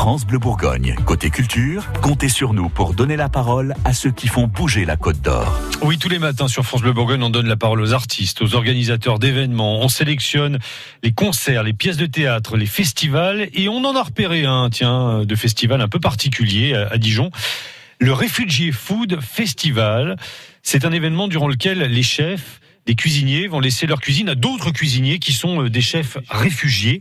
France Bleu Bourgogne. Côté culture, comptez sur nous pour donner la parole à ceux qui font bouger la Côte d'Or. Oui, tous les matins sur France Bleu Bourgogne, on donne la parole aux artistes, aux organisateurs d'événements. On sélectionne les concerts, les pièces de théâtre, les festivals. Et on en a repéré un, tiens, de festival un peu particulier à Dijon. Le Refugee Food Festival. C'est un événement durant lequel les chefs des cuisiniers vont laisser leur cuisine à d'autres cuisiniers qui sont euh, des chefs réfugiés.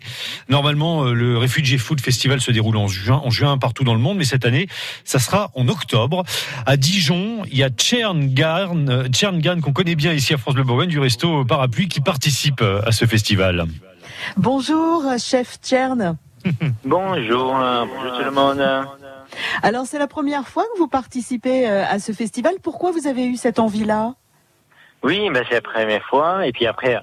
Normalement, euh, le Refugee Food Festival se déroule en juin, en juin partout dans le monde, mais cette année, ça sera en octobre. À Dijon, il y a Tcherngarn, euh, Tcherngarn qu'on connaît bien ici à France Bleu Bourgogne, du resto Parapluie, qui participe à ce festival. Bonjour, chef Tchern. bonjour, bonjour tout le monde. Alors, c'est la première fois que vous participez à ce festival. Pourquoi vous avez eu cette envie-là? Oui, ben c'est la première fois. Et puis après,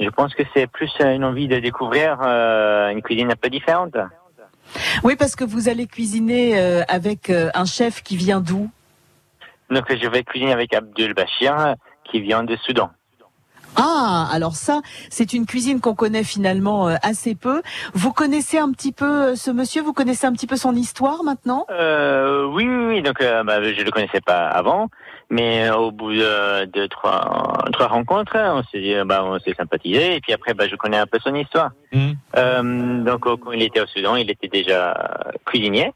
je pense que c'est plus une envie de découvrir euh, une cuisine un peu différente. Oui, parce que vous allez cuisiner euh, avec euh, un chef qui vient d'où? Donc je vais cuisiner avec Abdul Bashir, qui vient de Soudan. Ah, alors ça, c'est une cuisine qu'on connaît finalement assez peu. Vous connaissez un petit peu ce monsieur? Vous connaissez un petit peu son histoire maintenant? Euh, Oui, oui, oui. Donc, bah, je le connaissais pas avant. Mais au bout de, trois, trois rencontres, on s'est dit, bah, on s'est sympathisé. Et puis après, bah, je connais un peu son histoire. Mmh. Euh, donc, quand il était au Soudan, il était déjà cuisinier.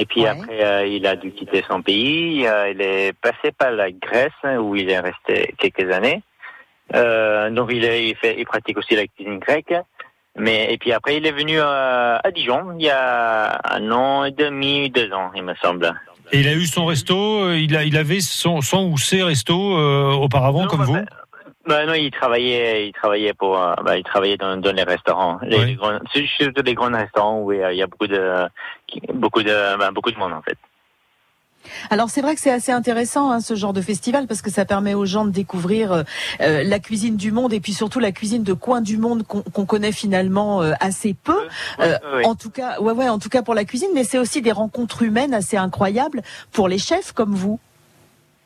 Et puis après, euh, il a dû quitter son pays. Euh, il est passé par la Grèce, où il est resté quelques années. Euh, donc, il, est, il, fait, il pratique aussi la cuisine grecque. Mais et puis après, il est venu à Dijon il y a un an et demi, deux ans, il me semble. Et il a eu son resto, il, a, il avait son, son ou ses restos euh, auparavant comme bah, vous bah, non, il travaillait, il travaillait pour, euh, bah, il travaillait dans, dans les restaurants, les, les grands, surtout les grands restaurants où il y a beaucoup de, beaucoup de, bah, beaucoup de monde en fait. Alors c'est vrai que c'est assez intéressant hein, ce genre de festival parce que ça permet aux gens de découvrir euh, euh, la cuisine du monde et puis surtout la cuisine de coins du monde qu'on connaît finalement euh, assez peu. En tout cas, ouais ouais, en tout cas pour la cuisine, mais c'est aussi des rencontres humaines assez incroyables pour les chefs comme vous.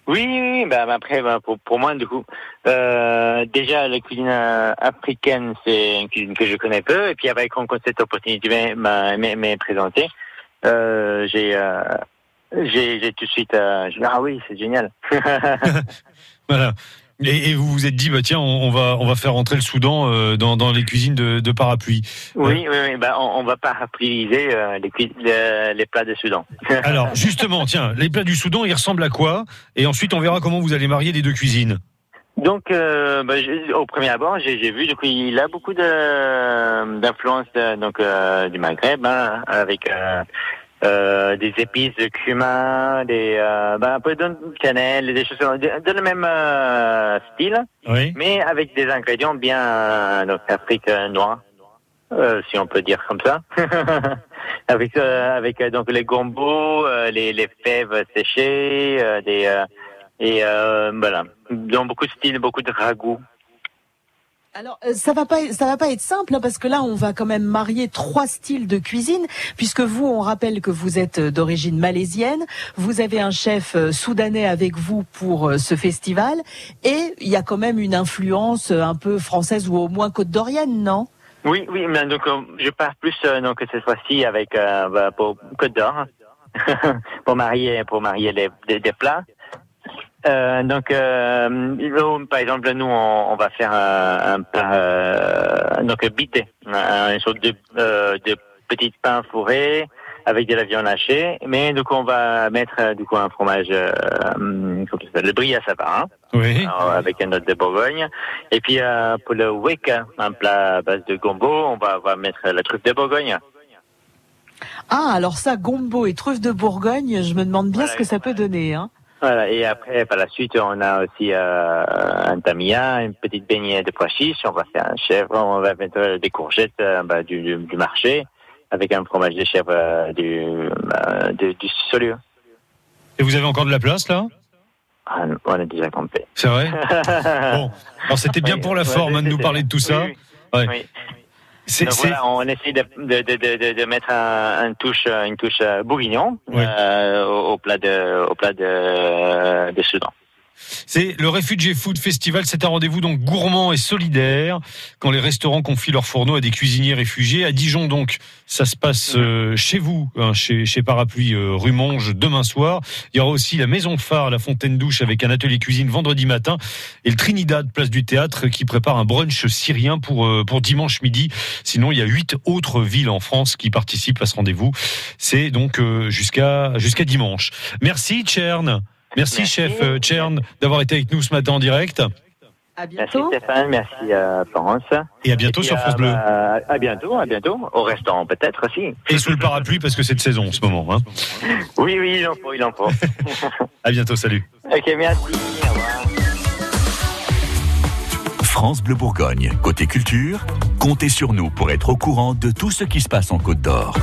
Oui, oui, bah, après, bah, pour, pour moi, du coup, déjà, la cuisine africaine, c'est une cuisine que je connais peu, et puis avec quand cette opportunité m'est présentée, j'ai j'ai tout de suite, euh, ah oui, c'est génial. voilà. Et, vous vous êtes dit, bah tiens, on, va on va faire rentrer le Soudan euh, dans, dans les cuisines de, de parapluie. Oui, oui, oui, bah on, on va parapluiser euh, les, les, plats du Soudan. Alors justement, tiens, les plats du Soudan, ils ressemblent à quoi? Et ensuite, on verra comment vous allez marier les deux cuisines. Donc, euh, bah, au premier abord, j'ai vu, donc il a beaucoup d'influence donc du Maghreb, hein, avec euh, des épices de cumin, des euh, ben, un peu de cannelle, des choses de, le même euh, style, mais avec des ingrédients bien euh, donc Afrique noire, si on peut dire comme ça, avec avec donc les gombos, les, les fèves séchées, des et voilà, dans beaucoup de styles, beaucoup de ragoûts. Alors euh, ça va pas ça va pas être simple hein, parce que là on va quand même marier trois styles de cuisine puisque vous on rappelle que vous êtes euh, d'origine malaisienne, vous avez un chef euh, soudanais avec vous pour ce festival et il y a quand même une influence un peu française ou au moins côte d'Orienne, non? Oui, oui, mais donc je pars plus donc cette fois-ci avec bah, pour Côte d'Or pour marier pour marier les, des plats. Euh, donc, euh, par exemple, nous, on, va faire un, un plat, euh, donc bité, une sorte de, euh, de petit pain fourré avec de la viande hachée, mais donc on va mettre euh, du coup un fromage, euh, le brie à sapin, hein, oui. avec un autre de Bourgogne. Et puis euh, pour le wick, un plat à base de gombo, on va, on va mettre la truffe de Bourgogne. Ah, alors ça, gombo et truffe de Bourgogne, je me demande bien ce que ça peut donner. Hein. Voilà, et après, par la suite, on a aussi euh, un tamia, une petite baignée de pois chiches, on va faire un chèvre, on va mettre des courgettes euh, bah, du, du, marché, avec un fromage de chèvre euh, du, euh, du, du Solieu. Et vous avez encore de la place, là? Ah, On a déjà compté. C'est vrai? Bon, alors c'était bien pour la forme hein, de nous parler de tout ça. Oui, oui. Donc voilà, on essaie de, de, de, de mettre un, un, touche, une touche bourguignon euh, au, au, plat de, au plat de, de Soudan. C'est le Refugee Food Festival. C'est un rendez-vous donc gourmand et solidaire quand les restaurants confient leurs fourneaux à des cuisiniers réfugiés. À Dijon donc, ça se passe euh, chez vous, hein, chez, chez Parapluie euh, rue Monge demain soir. Il y aura aussi la Maison Phare, la Fontaine Douche avec un atelier cuisine vendredi matin et le Trinidad place du théâtre qui prépare un brunch syrien pour euh, pour dimanche midi. Sinon, il y a huit autres villes en France qui participent à ce rendez-vous. C'est donc jusqu'à jusqu'à dimanche. Merci Tchern. Merci, chef euh, Tchern d'avoir été avec nous ce matin en direct. À bientôt. Merci Stéphane, merci euh, France. Et à bientôt sur France Bleu. Euh, à bientôt, à bientôt. Au restaurant peut-être aussi. Et sous le parapluie parce que c'est de saison en ce moment. Hein. Oui, oui, il en faut, il en faut. à bientôt, salut. Ok, merci. Au revoir. France Bleu Bourgogne, côté culture, comptez sur nous pour être au courant de tout ce qui se passe en Côte d'Or.